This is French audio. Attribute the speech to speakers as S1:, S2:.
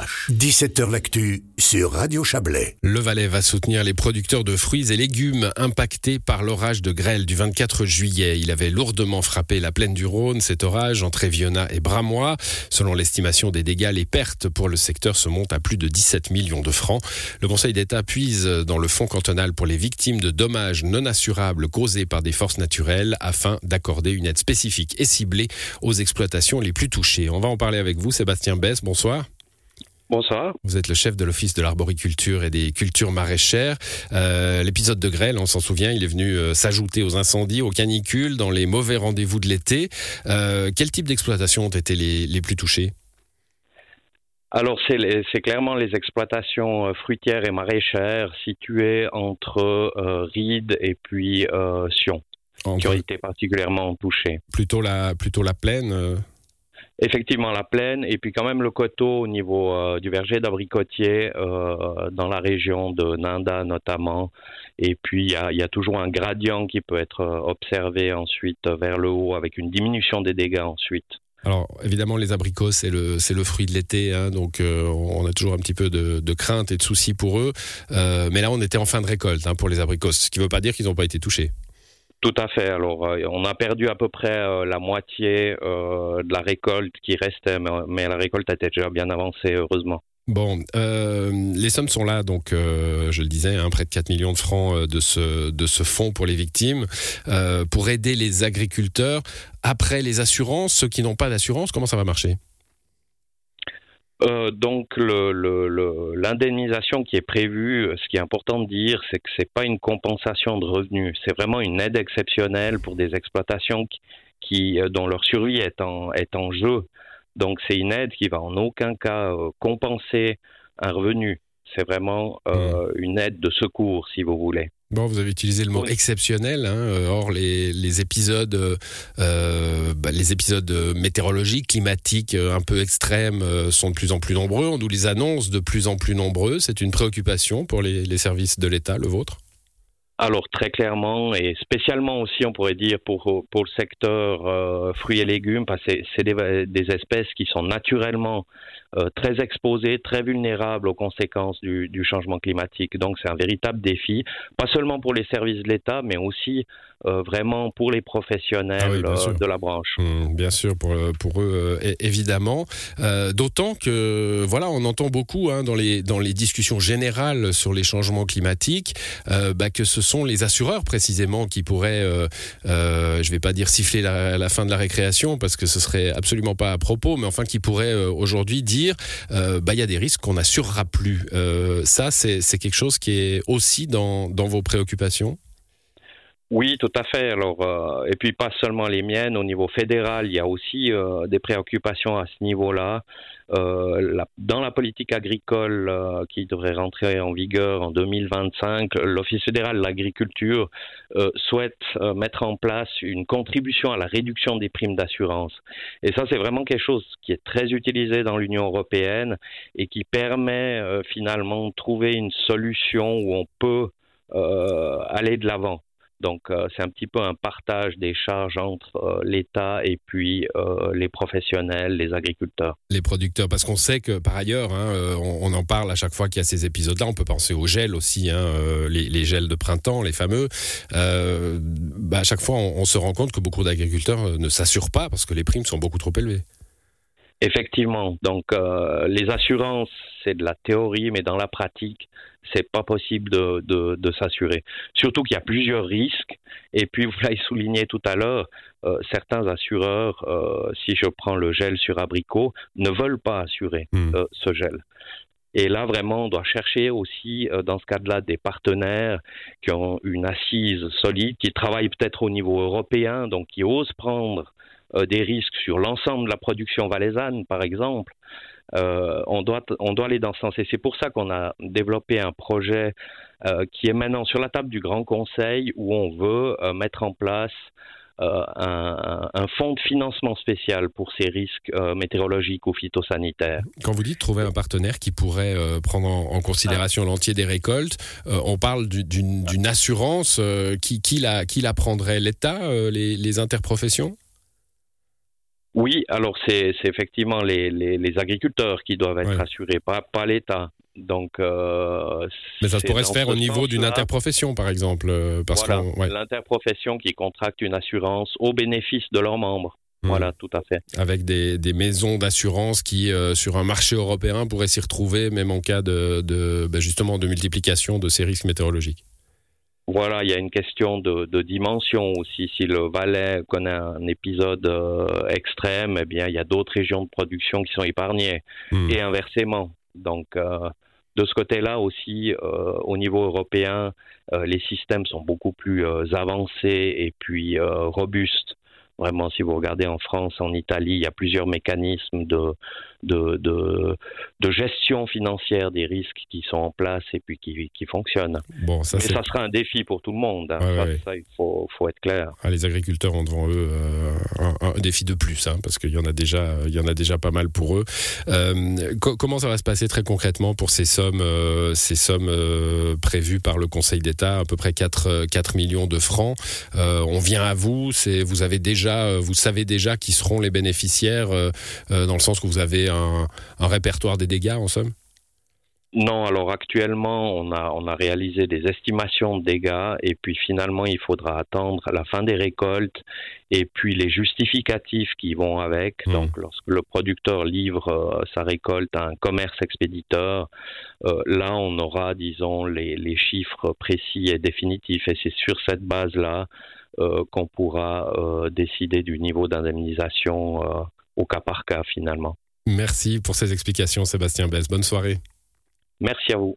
S1: CH. 17h L'actu sur Radio Chablais.
S2: Le Valais va soutenir les producteurs de fruits et légumes impactés par l'orage de grêle du 24 juillet. Il avait lourdement frappé la plaine du Rhône, cet orage entre Eviona et Bramois. Selon l'estimation des dégâts, les pertes pour le secteur se montent à plus de 17 millions de francs. Le Conseil d'État puise dans le fonds cantonal pour les victimes de dommages non assurables causés par des forces naturelles afin d'accorder une aide spécifique et ciblée aux exploitations les plus touchées. On va en parler avec vous, Sébastien Bess. Bonsoir.
S3: Bonsoir.
S2: Vous êtes le chef de l'Office de l'arboriculture et des cultures maraîchères. Euh, l'épisode de grêle, on s'en souvient, il est venu euh, s'ajouter aux incendies, aux canicules, dans les mauvais rendez-vous de l'été. Euh, quel type d'exploitation ont été les, plus touchées
S3: alors, c'est clairement les exploitations fruitières et maraîchères situées entre Rides et puis Sion, qui ont été particulièrement touchées.
S2: Plutôt la, plutôt la plaine
S3: effectivement la plaine et puis quand même le coteau au niveau euh, du verger d'abricotier euh, dans la région de Nanda notamment. Et puis il y a, toujours un gradient qui peut être euh, observé ensuite vers le haut avec une diminution des dégâts ensuite.
S2: Alors évidemment les abricots c'est le le fruit de l'été hein, donc on a toujours un petit peu de, de, crainte et de soucis pour eux mais là on était en fin de récolte hein, pour les abricots ce qui ne veut pas dire qu'ils n'ont pas été touchés.
S3: Tout à fait. Alors, euh, on a perdu à peu près euh, la moitié euh, de la récolte qui restait, mais, la récolte était déjà bien avancée, heureusement.
S2: Bon, les sommes sont là, donc je le disais, hein, près de 4 millions de francs de ce, de ce fonds pour les victimes, pour aider les agriculteurs. Après les assurances, ceux qui n'ont pas d'assurance, comment ça va marcher?
S3: Euh, donc l'indemnisation qui est prévue, ce qui est important de dire, c'est que c'est pas une compensation de revenus, c'est vraiment une aide exceptionnelle pour des exploitations qui, euh, dont leur survie est en, est en jeu. Donc c'est une aide qui va en aucun cas euh, compenser un revenu. C'est vraiment mmh. une aide de secours, si vous voulez.
S2: Bon, vous avez utilisé le mot exceptionnel. Hein, euh, or, les, les épisodes, euh, bah, les épisodes météorologiques, climatiques euh, un peu extrêmes sont de plus en plus nombreux. On nous les annonce de plus en plus nombreux. C'est une préoccupation pour les, les services de l'État, le vôtre?
S3: Alors très clairement et spécialement aussi on pourrait dire pour pour le secteur euh, fruits et légumes parce que c'est des, des, espèces qui sont naturellement très exposées, très vulnérables aux conséquences du, du changement climatique. Donc c'est un véritable défi, pas seulement pour les services de l'État, mais aussi euh, vraiment pour les professionnels ah de la branche.
S2: Mmh, bien sûr, pour, pour eux évidemment. D'autant que voilà, on entend beaucoup hein, dans les dans les discussions générales sur les changements climatiques bah, que ce sont les assureurs précisément qui pourraient, euh, euh, je ne vais pas dire siffler la, fin de la récréation parce que ce serait absolument pas à propos, mais enfin qui pourraient euh, aujourd'hui dire, bah il y a des risques qu'on n'assurera plus. ça, c'est quelque chose qui est aussi dans vos préoccupations?
S3: Oui, tout à fait. Alors, et puis pas seulement les miennes. Au niveau fédéral, il y a aussi des préoccupations à ce niveau-là. Euh, dans la politique agricole euh, qui devrait rentrer en vigueur en 2025, l'Office fédéral de l'agriculture euh, souhaite mettre en place une contribution à la réduction des primes d'assurance. Et ça, c'est vraiment quelque chose qui est très utilisé dans l'Union européenne et qui permet finalement de trouver une solution où on peut aller de l'avant. Donc euh, c'est un petit peu un partage des charges entre euh, l'État et puis euh, les professionnels, les agriculteurs.
S2: Les producteurs, parce qu'on sait que par ailleurs, hein, on, en parle à chaque fois qu'il y a ces épisodes-là, on peut penser aux gels aussi, hein, les, gels de printemps, les fameux. Bah, à chaque fois, on se rend compte que beaucoup d'agriculteurs ne s'assurent pas parce que les primes sont beaucoup trop élevées.
S3: Effectivement. Donc, euh, les assurances, c'est de la théorie, mais dans la pratique, c'est pas possible de, de, de s'assurer. Surtout qu'il y a plusieurs risques. Et puis, vous l'avez souligné tout à l'heure, euh, certains assureurs, euh, si je prends le gel sur abricot, ne veulent pas assurer hmm. euh, ce gel. Et là, vraiment, on doit chercher aussi, euh, dans ce cadre-là, des partenaires qui ont une assise solide, qui travaillent peut-être au niveau européen, donc qui osent prendre des risques sur l'ensemble de la production valaisanne, par exemple. Euh, on, doit, on doit aller dans ce sens. Et c'est pour ça qu'on a développé un projet euh, qui est maintenant sur la table du Grand Conseil où on veut mettre en place un, un, fonds de financement spécial pour ces risques météorologiques ou phytosanitaires.
S2: Quand vous dites trouver un partenaire qui pourrait prendre en, considération l'entier des récoltes, on parle d'une assurance qui, la, qui, la, prendrait l'État, les, les interprofessions?
S3: Oui, alors c'est effectivement les, les, agriculteurs qui doivent être assurés, pas, pas l'État. Donc,
S2: euh, mais ça pourrait se faire au niveau d'une interprofession, par exemple,
S3: euh, parce voilà, l'interprofession qui contracte une assurance au bénéfice de leurs membres. Hmm. Voilà, tout à fait.
S2: Avec des, des maisons d'assurance qui, euh, sur un marché européen, pourraient s'y retrouver, même en cas de, de ben justement de multiplication de ces risques météorologiques.
S3: Voilà, il y a une question de, de dimension aussi. Si le Valais connaît un épisode extrême, eh bien, il y a d'autres régions de production qui sont épargnées, hmm. et inversement. Donc, euh, de ce côté-là aussi, euh, au niveau européen, euh, les systèmes sont beaucoup plus avancés et puis robustes. Vraiment, si vous regardez en France, en Italie, il y a plusieurs mécanismes de, de, de, gestion financière des risques qui sont en place et puis qui, qui fonctionnent. Bon, ça, Mais ça sera un défi pour tout le monde. Hein. ça, il faut, faut, être clair.
S2: Ah, les agriculteurs ont devant eux euh, un, défi de plus, hein, parce qu'il y en a déjà, il y en a déjà pas mal pour eux. Euh, comment ça va se passer très concrètement pour ces sommes, euh, ces sommes prévues par le Conseil d'État, à peu près 4, 4 millions de francs On vient à vous, c'est, vous avez déjà, vous savez déjà qui seront les bénéficiaires, dans le sens que vous avez un, répertoire des dégâts en somme?
S3: Non, alors actuellement, on a, on a réalisé des estimations de dégâts et puis finalement, il faudra attendre la fin des récoltes et puis les justificatifs qui vont avec. Mmh. Donc, lorsque le producteur livre euh, sa récolte à un commerce expéditeur, euh, là, on aura, disons, les, les, chiffres précis et définitifs et c'est sur cette base-là euh, qu'on pourra décider du niveau d'indemnisation au cas par cas finalement.
S2: Merci pour ces explications, Sébastien Bess. Bonne soirée.
S3: Merci à vous.